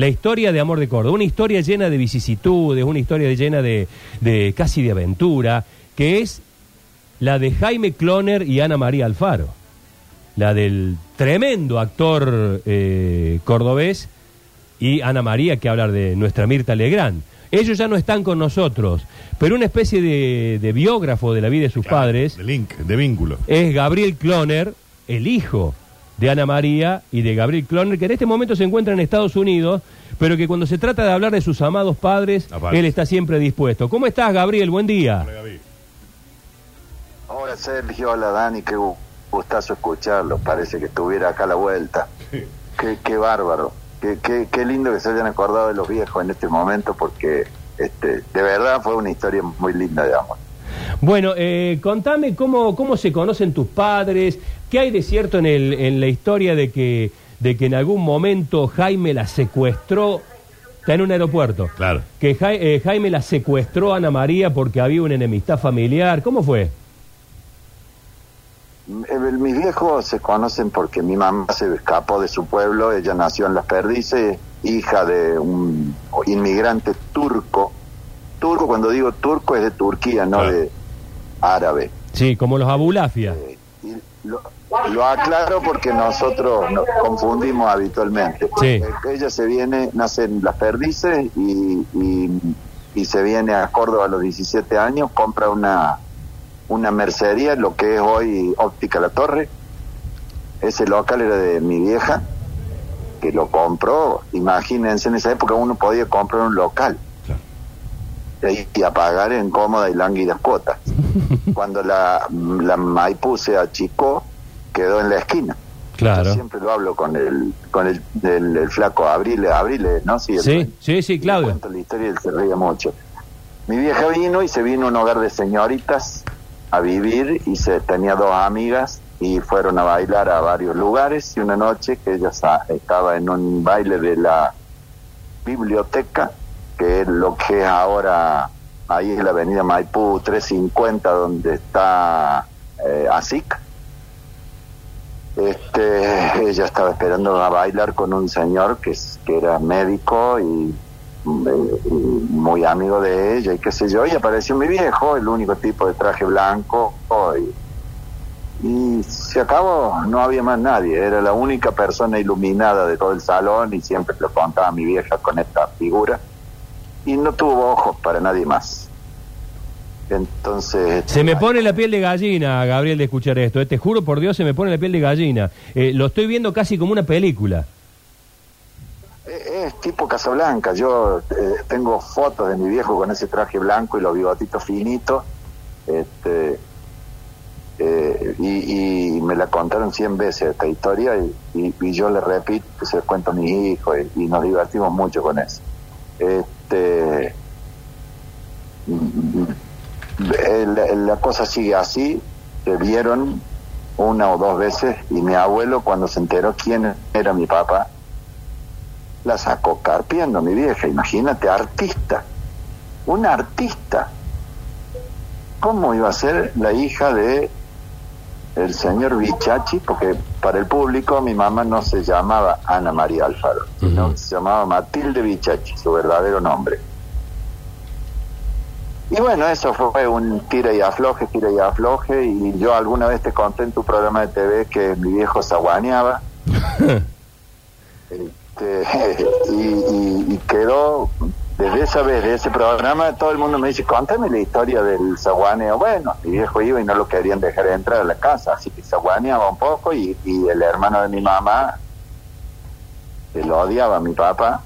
la historia de Amor de Córdoba, una historia llena de vicisitudes, una historia llena de, de casi de aventura, que es la de Jaime Cloner y Ana María Alfaro, la del tremendo actor eh, cordobés y Ana María, que hablar de nuestra Mirta Legrand. Ellos ya no están con nosotros, pero una especie de, de biógrafo de la vida de sus padres De link, de vínculo. es Gabriel Cloner, el hijo de Ana María y de Gabriel Cloner, que en este momento se encuentra en Estados Unidos, pero que cuando se trata de hablar de sus amados padres, Aparece. él está siempre dispuesto. ¿Cómo estás, Gabriel? Buen día. Hola, Gaby. Hola Sergio, hola Dani, qué gu- gustazo escucharlo. Parece que estuviera acá a la vuelta. Qué, qué bárbaro. Qué, qué, qué lindo que se hayan acordado de los viejos en este momento porque este, de verdad fue una historia muy linda de amor. Bueno, eh, contame cómo, cómo se conocen tus padres, qué hay de cierto en, el, en la historia de que, de que en algún momento Jaime la secuestró, está en un aeropuerto, Claro. que Ja- eh, Jaime la secuestró a Ana María porque había una enemistad familiar, ¿cómo fue? M- eh, Mis viejos se conocen porque mi mamá se escapó de su pueblo, ella nació en Las Perdices, hija de un inmigrante turco. Turco, cuando digo turco es de Turquía, no Claro. de árabe. Sí, como los Abulafia. Eh, y lo, lo aclaro porque nosotros nos confundimos habitualmente. Sí. Eh, Ella se viene, nace en Las Perdices y, y, y se viene a Córdoba a los 17 años, compra una, una mercería, lo que es hoy Óptica La Torre. Ese local era de mi vieja, que lo compró. Imagínense, en esa época uno podía comprar un local. Y, a pagar en cómoda y lánguidas cuotas. Cuando la, la Maipú se achicó, quedó en la esquina. Yo Claro. siempre lo hablo con el con el, el- el flaco Abrile, Abrile, ¿no? Sí, el- Sí, sí, Claudio. cuento la historia y él se ríe mucho. Mi vieja vino y se vino a un hogar de señoritas a vivir y se tenía dos amigas y fueron a bailar a varios lugares y una noche que ella estaba en un baile de la biblioteca que es lo que es ahora ahí en la avenida Maipú 350 donde está eh, ASIC. Este, ella estaba esperando a bailar con un señor que, que era médico y, eh, y muy amigo de ella y qué sé yo, y apareció mi viejo, el único tipo de traje blanco, y, y se acabó, no había más nadie, era la única persona iluminada de todo el salón y siempre lo contaba mi vieja con esta figura, y no tuvo ojos para nadie más. Entonces... Se me pone la piel de gallina, Gabriel, de escuchar esto. eh, Te juro por Dios, se me pone la piel de gallina. Eh, lo estoy viendo casi como una película. Eh, Es tipo Casablanca. Yo eh, tengo fotos de mi viejo con ese traje blanco y los bigotitos finitos. Este, y, y me la contaron cien veces esta historia y, y- y yo le repito, que se lo cuento a mis hijos y, y nos divertimos mucho con eso. Este, eh, la, la cosa sigue así. Se vieron una o dos veces y mi abuelo cuando se enteró quién era mi papá la sacó carpiendo mi vieja, imagínate, artista, una artista. ¿Cómo iba a ser la hija de el señor Bichachi? Porque para el público mi mamá no se llamaba Ana María Alfaro, sino Ujú. que se llamaba Matilde Bichachi, su verdadero nombre. Y bueno, eso fue un tira y afloje, tira y afloje, y yo alguna vez te conté en tu programa de TV que mi viejo se aguaneaba. Este, y, y- y quedó desde esa vez, de ese programa, todo el mundo me dice, contame la historia del zaguaneo. Bueno, mi viejo iba y no lo querían dejar entrar a la casa, así que zaguaneaba un poco y, y el hermano de mi mamá, que lo odiaba a mi papá,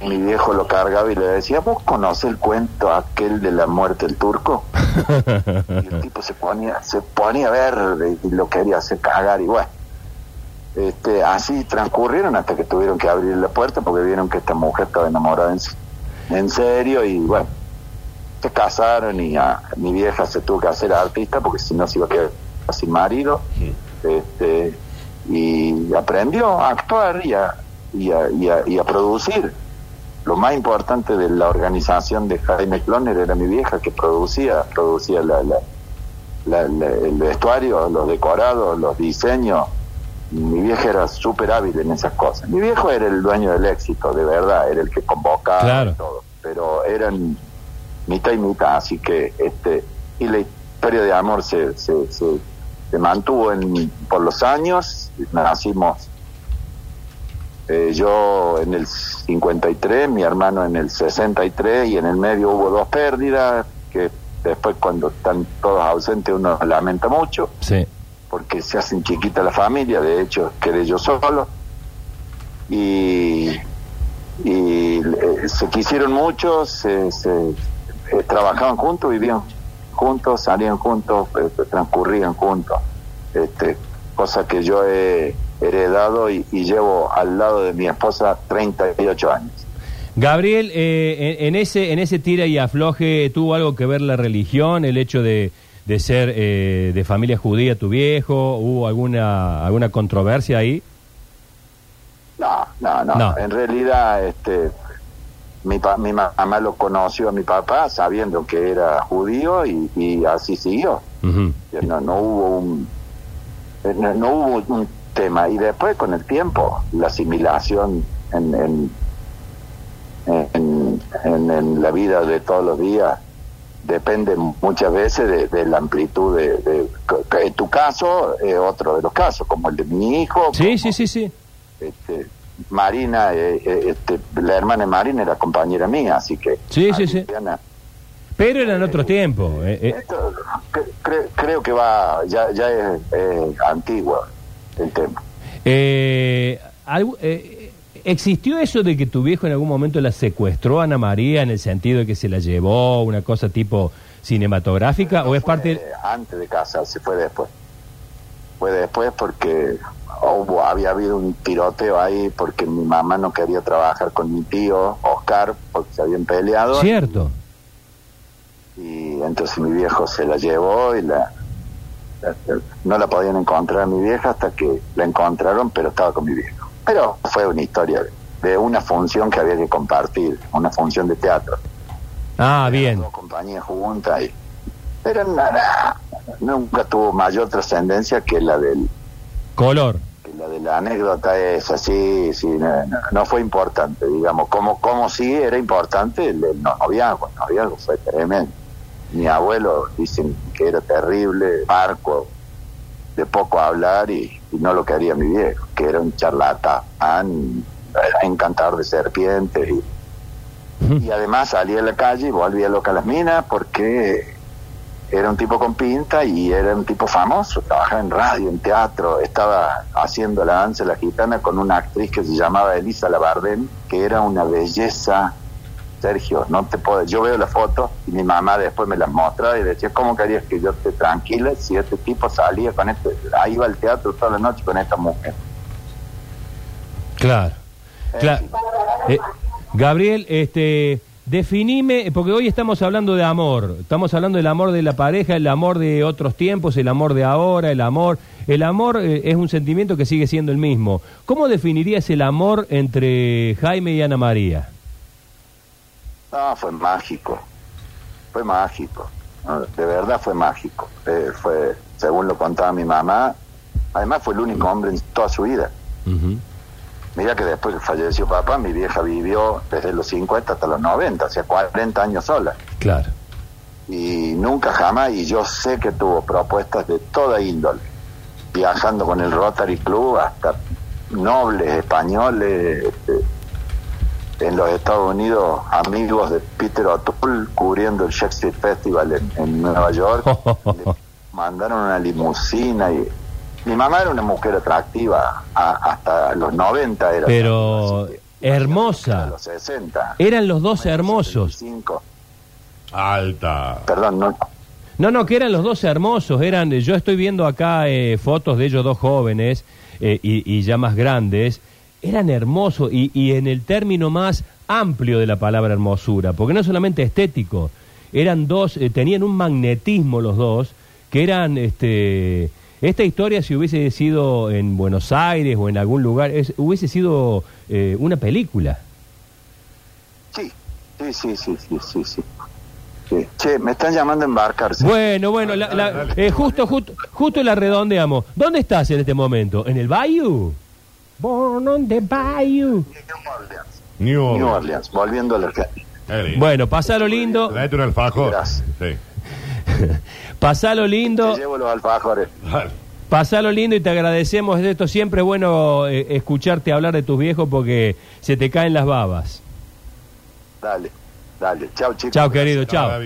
mi viejo lo cargaba y le decía, ¿vos conoces el cuento aquel de la muerte del turco? y el tipo se ponía, se ponía verde y lo quería hacer cagar y bueno. Este, así transcurrieron hasta que tuvieron que abrir la puerta porque vieron que esta mujer estaba enamorada en, en serio y bueno, se casaron y a, mi vieja se tuvo que hacer artista porque si no se iba a quedar sin marido. Este, y aprendió a actuar y a, y a, y a, y a producir. Lo más importante de la organización de Jaime Cloner era mi vieja que producía, producía la, la- la- la- el vestuario, los decorados, los diseños, mi vieja era súper hábil en esas cosas. Mi viejo era el dueño del éxito, de verdad, era el que convocaba Claro. y todo, pero eran mitad y mitad, así que este y la historia de amor se, se, se, se mantuvo en, por los años, nacimos eh, yo en el 53, mi hermano en el 63 y en el medio hubo dos pérdidas que después cuando están todos ausentes uno lamenta mucho Sí. Porque se hacen chiquita la familia, de hecho quedé yo solo y, eh, se quisieron mucho, se, se- eh, trabajaban juntos, vivían juntos, salían juntos, eh, transcurrían juntos, este, cosa que yo he heredado y, y llevo al lado de mi esposa 38 años. Gabriel, eh, en, en ese en ese tira y afloje tuvo algo que ver la religión, el hecho de, de ser eh, de familia judía tu viejo, hubo alguna alguna controversia ahí. No, no, no, No. En realidad, este, mi, pa- mi ma- mamá lo conoció a mi papá sabiendo que era judío y, y así siguió. No, no hubo un, eh, no, no hubo un tema. Y después, con el tiempo, la asimilación en, en, en- en la vida de todos los días depende muchas veces de, de la amplitud de, de- tu caso es otro de los casos como el de mi hijo Sí, como- sí, sí, sí. este, Marina, eh, eh, este, la hermana de Marina era compañera mía, así que... Sí, sí, sí. Pero eran otros tiempos. eh, eh. esto, cre- cre- creo que va, ya, ya es eh, antiguo el tema. Eh, algo- eh, ¿Existió eso de que tu viejo en algún momento la secuestró a Ana María en el sentido de que se la llevó, una cosa tipo cinematográfica, o es parte... Antes de casarse, fue después. Fue después porque hubo, había habido un tiroteo ahí porque mi mamá no quería trabajar con mi tío, Oscar, porque se habían peleado. Cierto. y entonces mi viejo se la llevó y la, la- no la podían encontrar a mi vieja hasta que la encontraron pero estaba con mi viejo pero fue una historia de, una función que había que compartir una función de teatro Ah, Eran bien. dos compañías juntas y pero nada nunca tuvo mayor trascendencia que la del Color. que la de la anécdota es así, sí, no, no- fue importante, digamos, como, como sí era importante el, el noviazgo, el noviazgo fue tremendo. Mi abuelo dicen que era terrible, parco, de poco hablar y, y no lo quería mi viejo, que era un charlatán, encantador de serpientes y, y además salía a la calle y volvía loca a las minas porque era un tipo con pinta y era un tipo famoso, trabajaba en radio, en teatro, estaba haciendo la danza de la gitana con una actriz que se llamaba Elisa Labardén, que era una belleza, Sergio, no te puedo, yo veo la foto y mi mamá después me las mostraba y decía, ¿cómo querías que yo esté tranquila si este tipo salía con este, ahí iba al teatro toda la noche con esta mujer? Claro. Claro. Eh, Gabriel, este, definime, porque hoy estamos hablando de amor, estamos hablando del amor de la pareja, el amor de otros tiempos, el amor de ahora, el amor, el amor eh, es un sentimiento que sigue siendo el mismo. ¿Cómo definirías el amor entre Jaime y Ana María? No, fue mágico, fue mágico, de verdad fue mágico. Eh, fue, según lo contaba mi mamá, además fue el único hombre en toda su vida. Ujú. Mira que después que falleció papá, mi vieja vivió desde los 50 hasta los 90, o sea, 40 años sola. Claro. Y nunca jamás, y yo sé que tuvo propuestas de toda índole, viajando con el Rotary Club hasta nobles españoles, este, en los Estados Unidos, amigos de Peter O'Toole cubriendo el Shakespeare Festival en, en Nueva York. Le mandaron una limusina y mi mamá era una mujer atractiva a- hasta los 90 era Pero así hermosa. a los 60 Eran los dos hermosos. 75. Alta. perdón no No, no, que eran los dos hermosos. Eran, yo estoy viendo acá eh, fotos de ellos dos jóvenes eh, y, y ya más grandes. Eran hermosos y, y en el término más amplio de la palabra hermosura, porque no solamente estético, eran dos, eh, tenían un magnetismo los dos, que eran, este, esta historia si hubiese sido en Buenos Aires o en algún lugar, es- hubiese sido eh, una película. sí sí sí sí sí sí sí Sí. Che, me están llamando a embarcarse. Bueno, bueno, la- la- eh, justo, justo, justo la redondeamos. ¿Dónde estás en este momento? ¿En el Bayou? Born on the Bayou. New Orleans. New Orleans, volviendo a la lindo. Bueno, pasalo lindo, Traete un alfajor. Gracias. Sí. pasalo Te lindo, llevo los alfajores. Dale. pasalo lindo y te agradecemos esto. Siempre es bueno eh, escucharte hablar de tus viejos porque se te caen las babas. Dale, dale. Chao, chicos. Chao, querido, Chao.